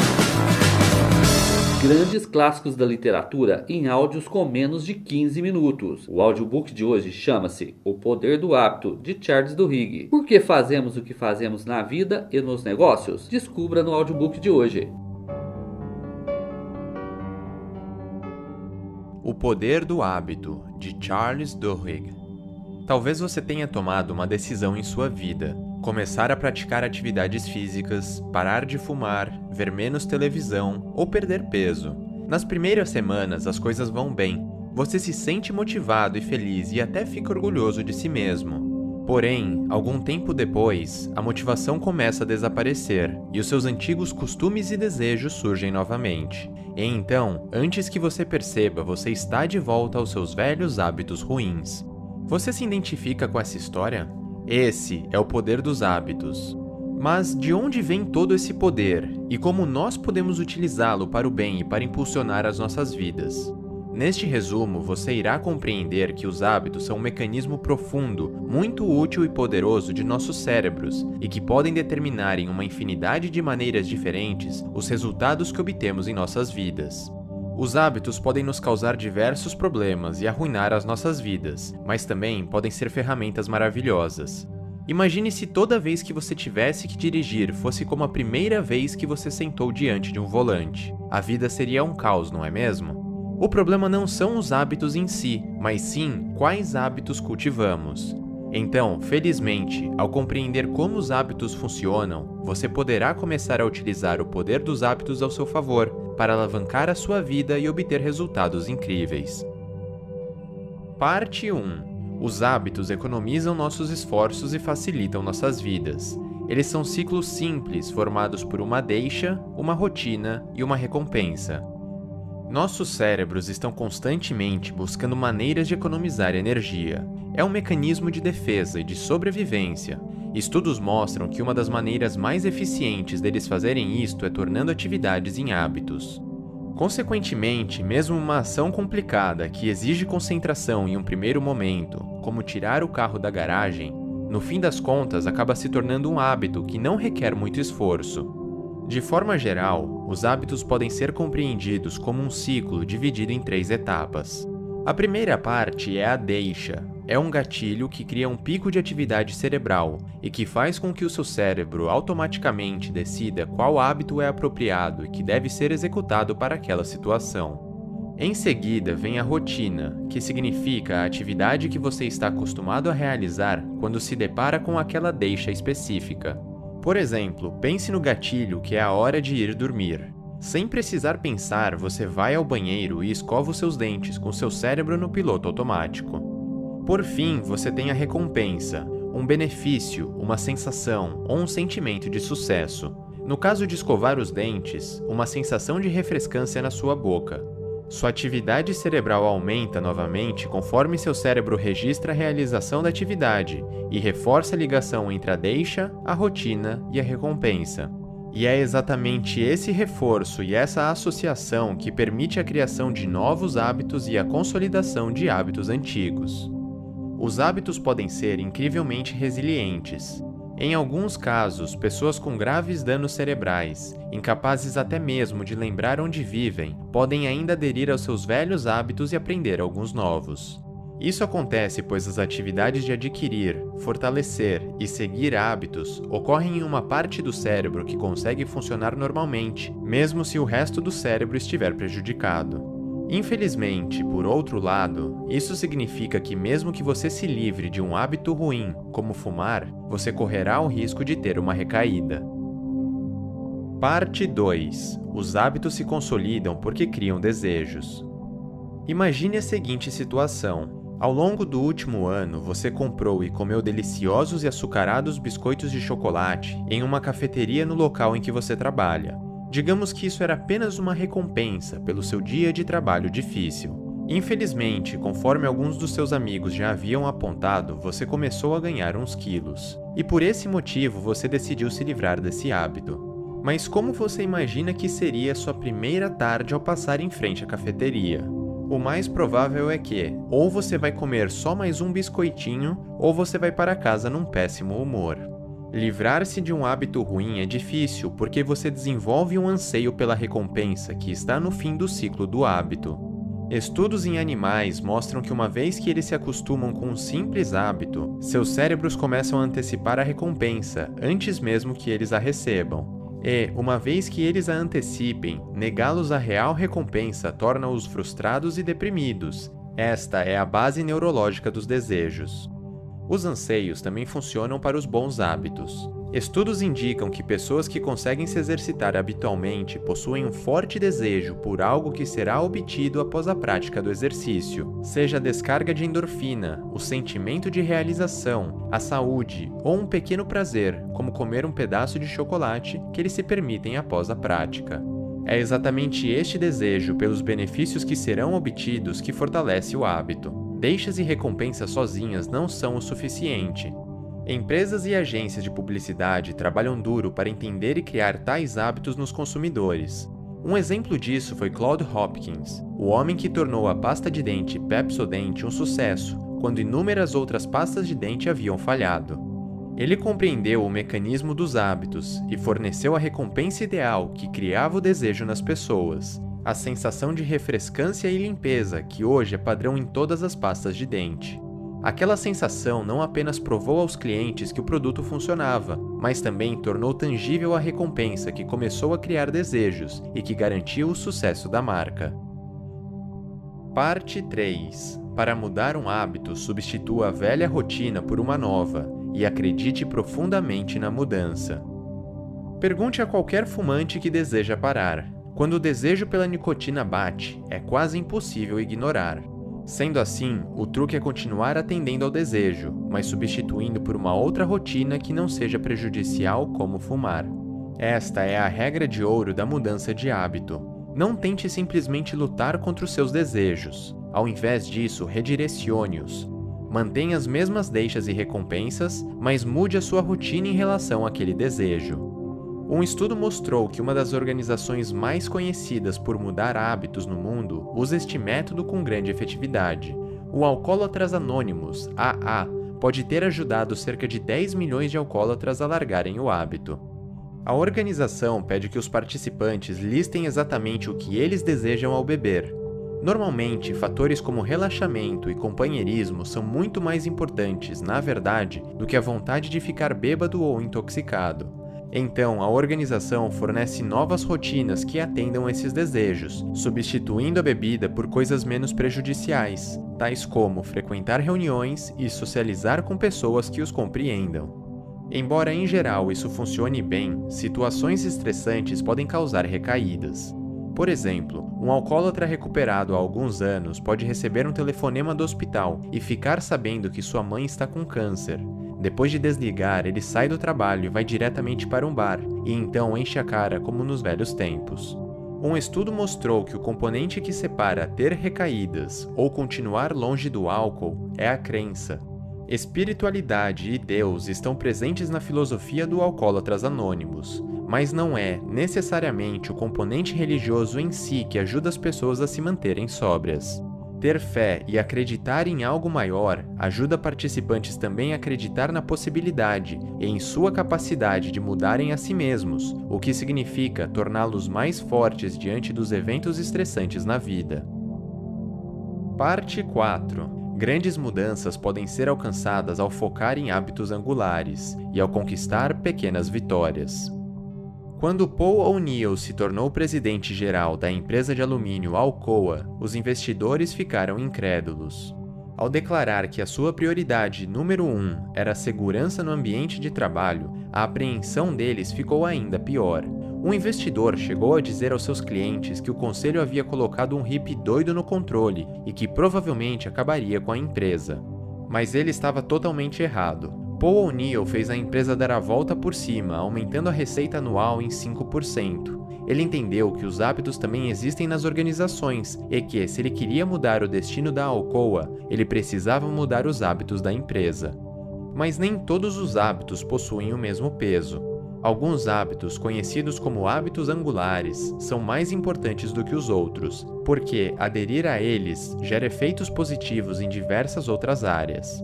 Grandes clássicos da literatura em áudios com menos de 15 minutos. O audiobook de hoje chama-se O Poder do Hábito, de Charles Duhigg. Por que fazemos o que fazemos na vida e nos negócios? Descubra no audiobook de hoje. O Poder do Hábito, de Charles Duhigg. Talvez você tenha tomado uma decisão em sua vida: começar a praticar atividades físicas, parar de fumar, ver menos televisão ou perder peso. Nas primeiras semanas as coisas vão bem. Você se sente motivado e feliz e até fica orgulhoso de si mesmo. Porém, algum tempo depois, a motivação começa a desaparecer e os seus antigos costumes e desejos surgem novamente. E então, antes que você perceba, você está de volta aos seus velhos hábitos ruins. Você se identifica com essa história? Esse é o poder dos hábitos. Mas de onde vem todo esse poder e como nós podemos utilizá-lo para o bem e para impulsionar as nossas vidas? Neste resumo, você irá compreender que os hábitos são um mecanismo profundo, muito útil e poderoso de nossos cérebros e que podem determinar em uma infinidade de maneiras diferentes os resultados que obtemos em nossas vidas. Os hábitos podem nos causar diversos problemas e arruinar as nossas vidas, mas também podem ser ferramentas maravilhosas. Imagine se toda vez que você tivesse que dirigir fosse como a primeira vez que você sentou diante de um volante. A vida seria um caos, não é mesmo? O problema não são os hábitos em si, mas sim quais hábitos cultivamos. Então, felizmente, ao compreender como os hábitos funcionam, você poderá começar a utilizar o poder dos hábitos ao seu favor para alavancar a sua vida e obter resultados incríveis. Parte 1 Os hábitos economizam nossos esforços e facilitam nossas vidas. Eles são ciclos simples formados por uma deixa, uma rotina e uma recompensa. Nossos cérebros estão constantemente buscando maneiras de economizar energia. É um mecanismo de defesa e de sobrevivência. Estudos mostram que uma das maneiras mais eficientes deles fazerem isto é tornando atividades em hábitos. Consequentemente, mesmo uma ação complicada que exige concentração em um primeiro momento, como tirar o carro da garagem, no fim das contas acaba se tornando um hábito que não requer muito esforço. De forma geral, os hábitos podem ser compreendidos como um ciclo dividido em três etapas. A primeira parte é a deixa. É um gatilho que cria um pico de atividade cerebral e que faz com que o seu cérebro automaticamente decida qual hábito é apropriado e que deve ser executado para aquela situação. Em seguida vem a rotina, que significa a atividade que você está acostumado a realizar quando se depara com aquela deixa específica. Por exemplo, pense no gatilho que é a hora de ir dormir. Sem precisar pensar, você vai ao banheiro e escova os seus dentes com seu cérebro no piloto automático. Por fim, você tem a recompensa, um benefício, uma sensação ou um sentimento de sucesso. No caso de escovar os dentes, uma sensação de refrescância na sua boca. Sua atividade cerebral aumenta novamente conforme seu cérebro registra a realização da atividade e reforça a ligação entre a deixa, a rotina e a recompensa. E é exatamente esse reforço e essa associação que permite a criação de novos hábitos e a consolidação de hábitos antigos. Os hábitos podem ser incrivelmente resilientes. Em alguns casos, pessoas com graves danos cerebrais, incapazes até mesmo de lembrar onde vivem, podem ainda aderir aos seus velhos hábitos e aprender alguns novos. Isso acontece pois as atividades de adquirir, fortalecer e seguir hábitos ocorrem em uma parte do cérebro que consegue funcionar normalmente, mesmo se o resto do cérebro estiver prejudicado. Infelizmente, por outro lado, isso significa que, mesmo que você se livre de um hábito ruim, como fumar, você correrá o risco de ter uma recaída. Parte 2 Os hábitos se consolidam porque criam desejos. Imagine a seguinte situação. Ao longo do último ano, você comprou e comeu deliciosos e açucarados biscoitos de chocolate em uma cafeteria no local em que você trabalha. Digamos que isso era apenas uma recompensa pelo seu dia de trabalho difícil. Infelizmente, conforme alguns dos seus amigos já haviam apontado, você começou a ganhar uns quilos. E por esse motivo você decidiu se livrar desse hábito. Mas como você imagina que seria sua primeira tarde ao passar em frente à cafeteria? o mais provável é que ou você vai comer só mais um biscoitinho ou você vai para casa num péssimo humor. Livrar-se de um hábito ruim é difícil porque você desenvolve um anseio pela recompensa que está no fim do ciclo do hábito. Estudos em animais mostram que uma vez que eles se acostumam com um simples hábito, seus cérebros começam a antecipar a recompensa antes mesmo que eles a recebam. E, uma vez que eles a antecipem, negá-los a real recompensa torna-os frustrados e deprimidos. Esta é a base neurológica dos desejos. Os anseios também funcionam para os bons hábitos. Estudos indicam que pessoas que conseguem se exercitar habitualmente possuem um forte desejo por algo que será obtido após a prática do exercício, seja a descarga de endorfina, o sentimento de realização, a saúde ou um pequeno prazer, como comer um pedaço de chocolate, que eles se permitem após a prática. É exatamente este desejo pelos benefícios que serão obtidos que fortalece o hábito. Deixas e recompensas sozinhas não são o suficiente. Empresas e agências de publicidade trabalham duro para entender e criar tais hábitos nos consumidores. Um exemplo disso foi Claude Hopkins, o homem que tornou a pasta de dente Pepsodent um sucesso, quando inúmeras outras pastas de dente haviam falhado. Ele compreendeu o mecanismo dos hábitos e forneceu a recompensa ideal que criava o desejo nas pessoas, a sensação de refrescância e limpeza que hoje é padrão em todas as pastas de dente. Aquela sensação não apenas provou aos clientes que o produto funcionava, mas também tornou tangível a recompensa que começou a criar desejos e que garantiu o sucesso da marca. Parte 3 Para mudar um hábito, substitua a velha rotina por uma nova e acredite profundamente na mudança. Pergunte a qualquer fumante que deseja parar. Quando o desejo pela nicotina bate, é quase impossível ignorar. Sendo assim, o truque é continuar atendendo ao desejo, mas substituindo por uma outra rotina que não seja prejudicial, como fumar. Esta é a regra de ouro da mudança de hábito. Não tente simplesmente lutar contra os seus desejos. Ao invés disso, redirecione-os. Mantenha as mesmas deixas e recompensas, mas mude a sua rotina em relação àquele desejo. Um estudo mostrou que uma das organizações mais conhecidas por mudar hábitos no mundo usa este método com grande efetividade. O Alcoólatras Anônimos, AA, pode ter ajudado cerca de 10 milhões de alcoólatras a largarem o hábito. A organização pede que os participantes listem exatamente o que eles desejam ao beber. Normalmente, fatores como relaxamento e companheirismo são muito mais importantes, na verdade, do que a vontade de ficar bêbado ou intoxicado. Então, a organização fornece novas rotinas que atendam esses desejos, substituindo a bebida por coisas menos prejudiciais, tais como frequentar reuniões e socializar com pessoas que os compreendam. Embora em geral isso funcione bem, situações estressantes podem causar recaídas. Por exemplo, um alcoólatra recuperado há alguns anos pode receber um telefonema do hospital e ficar sabendo que sua mãe está com câncer, depois de desligar, ele sai do trabalho e vai diretamente para um bar, e então enche a cara como nos velhos tempos. Um estudo mostrou que o componente que separa ter recaídas ou continuar longe do álcool é a crença. Espiritualidade e Deus estão presentes na filosofia do Alcoólatras Anônimos, mas não é necessariamente o componente religioso em si que ajuda as pessoas a se manterem sóbrias. Ter fé e acreditar em algo maior ajuda participantes também a acreditar na possibilidade e em sua capacidade de mudarem a si mesmos, o que significa torná-los mais fortes diante dos eventos estressantes na vida. Parte 4 Grandes mudanças podem ser alcançadas ao focar em hábitos angulares e ao conquistar pequenas vitórias. Quando Paul O'Neill se tornou presidente geral da empresa de alumínio Alcoa, os investidores ficaram incrédulos. Ao declarar que a sua prioridade número um era a segurança no ambiente de trabalho, a apreensão deles ficou ainda pior. Um investidor chegou a dizer aos seus clientes que o conselho havia colocado um hippie doido no controle e que provavelmente acabaria com a empresa. Mas ele estava totalmente errado. Paul O'Neill fez a empresa dar a volta por cima, aumentando a receita anual em 5%. Ele entendeu que os hábitos também existem nas organizações e que, se ele queria mudar o destino da Alcoa, ele precisava mudar os hábitos da empresa. Mas nem todos os hábitos possuem o mesmo peso. Alguns hábitos, conhecidos como hábitos angulares, são mais importantes do que os outros, porque aderir a eles gera efeitos positivos em diversas outras áreas.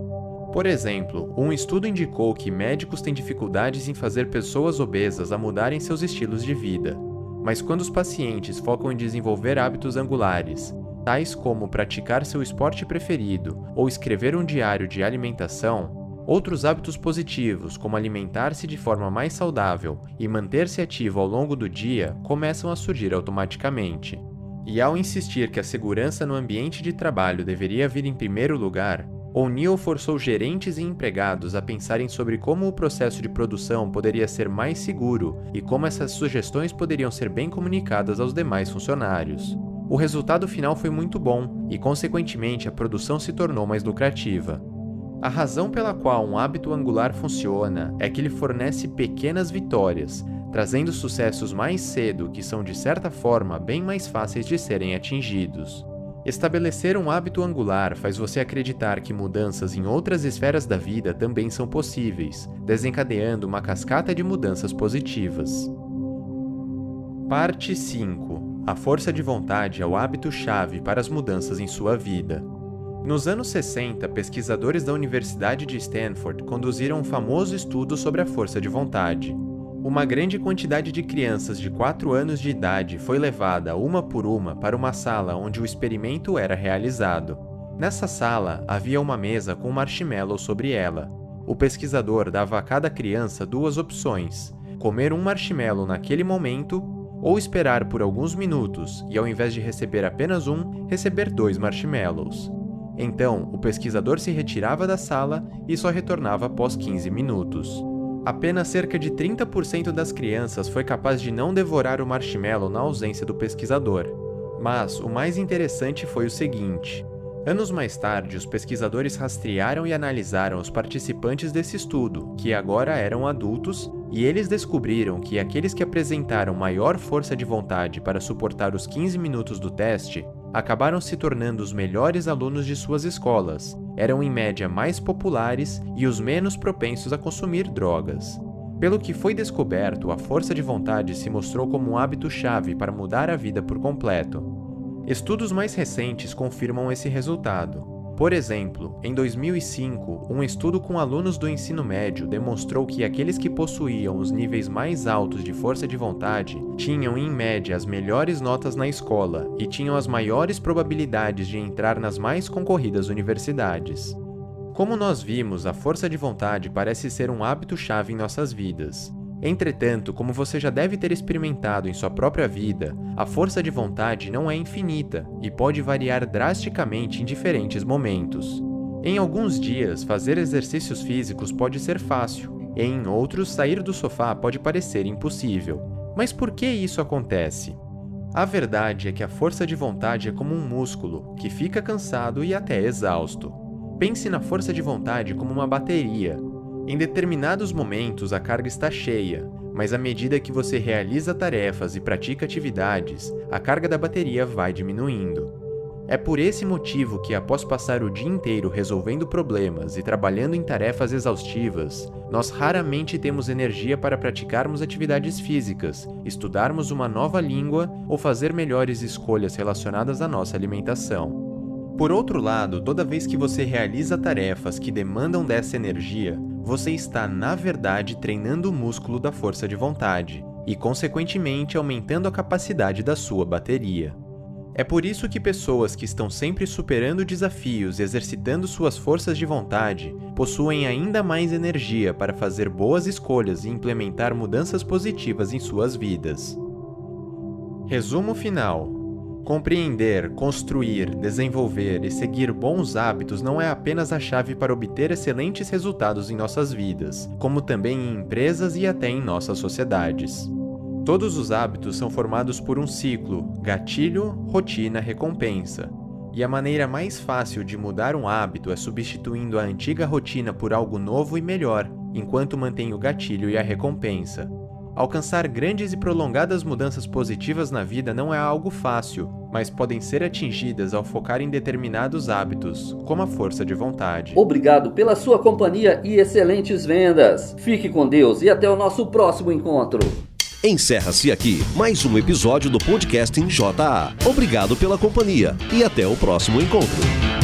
Por exemplo, um estudo indicou que médicos têm dificuldades em fazer pessoas obesas a mudarem seus estilos de vida. Mas quando os pacientes focam em desenvolver hábitos angulares, tais como praticar seu esporte preferido ou escrever um diário de alimentação, outros hábitos positivos, como alimentar-se de forma mais saudável e manter-se ativo ao longo do dia, começam a surgir automaticamente. E ao insistir que a segurança no ambiente de trabalho deveria vir em primeiro lugar, O'Neill forçou gerentes e empregados a pensarem sobre como o processo de produção poderia ser mais seguro e como essas sugestões poderiam ser bem comunicadas aos demais funcionários. O resultado final foi muito bom e, consequentemente, a produção se tornou mais lucrativa. A razão pela qual um hábito angular funciona é que ele fornece pequenas vitórias, trazendo sucessos mais cedo que são, de certa forma, bem mais fáceis de serem atingidos. Estabelecer um hábito angular faz você acreditar que mudanças em outras esferas da vida também são possíveis, desencadeando uma cascata de mudanças positivas. Parte 5 A força de vontade é o hábito-chave para as mudanças em sua vida. Nos anos 60, pesquisadores da Universidade de Stanford conduziram um famoso estudo sobre a força de vontade. Uma grande quantidade de crianças de 4 anos de idade foi levada uma por uma para uma sala onde o experimento era realizado. Nessa sala havia uma mesa com marshmallow sobre ela. O pesquisador dava a cada criança duas opções: comer um marshmallow naquele momento ou esperar por alguns minutos e, ao invés de receber apenas um, receber dois marshmallows. Então, o pesquisador se retirava da sala e só retornava após 15 minutos. Apenas cerca de 30% das crianças foi capaz de não devorar o marshmallow na ausência do pesquisador. Mas o mais interessante foi o seguinte: anos mais tarde, os pesquisadores rastrearam e analisaram os participantes desse estudo, que agora eram adultos, e eles descobriram que aqueles que apresentaram maior força de vontade para suportar os 15 minutos do teste acabaram se tornando os melhores alunos de suas escolas, eram em média mais populares e os menos propensos a consumir drogas. Pelo que foi descoberto, a força de vontade se mostrou como um hábito-chave para mudar a vida por completo. Estudos mais recentes confirmam esse resultado. Por exemplo, em 2005, um estudo com alunos do ensino médio demonstrou que aqueles que possuíam os níveis mais altos de força de vontade tinham, em média, as melhores notas na escola e tinham as maiores probabilidades de entrar nas mais concorridas universidades. Como nós vimos, a força de vontade parece ser um hábito-chave em nossas vidas. Entretanto, como você já deve ter experimentado em sua própria vida, a força de vontade não é infinita e pode variar drasticamente em diferentes momentos. Em alguns dias, fazer exercícios físicos pode ser fácil, e em outros, sair do sofá pode parecer impossível. Mas por que isso acontece? A verdade é que a força de vontade é como um músculo que fica cansado e até exausto. Pense na força de vontade como uma bateria, em determinados momentos a carga está cheia, mas à medida que você realiza tarefas e pratica atividades, a carga da bateria vai diminuindo. É por esse motivo que, após passar o dia inteiro resolvendo problemas e trabalhando em tarefas exaustivas, nós raramente temos energia para praticarmos atividades físicas, estudarmos uma nova língua ou fazer melhores escolhas relacionadas à nossa alimentação. Por outro lado, toda vez que você realiza tarefas que demandam dessa energia, você está, na verdade, treinando o músculo da força de vontade e, consequentemente, aumentando a capacidade da sua bateria. É por isso que pessoas que estão sempre superando desafios e exercitando suas forças de vontade possuem ainda mais energia para fazer boas escolhas e implementar mudanças positivas em suas vidas. Resumo final: Compreender, construir, desenvolver e seguir bons hábitos não é apenas a chave para obter excelentes resultados em nossas vidas, como também em empresas e até em nossas sociedades. Todos os hábitos são formados por um ciclo: gatilho, rotina, recompensa. E a maneira mais fácil de mudar um hábito é substituindo a antiga rotina por algo novo e melhor, enquanto mantém o gatilho e a recompensa. Alcançar grandes e prolongadas mudanças positivas na vida não é algo fácil, mas podem ser atingidas ao focar em determinados hábitos, como a força de vontade. Obrigado pela sua companhia e excelentes vendas. Fique com Deus e até o nosso próximo encontro. Encerra-se aqui mais um episódio do podcast em JA. Obrigado pela companhia e até o próximo encontro.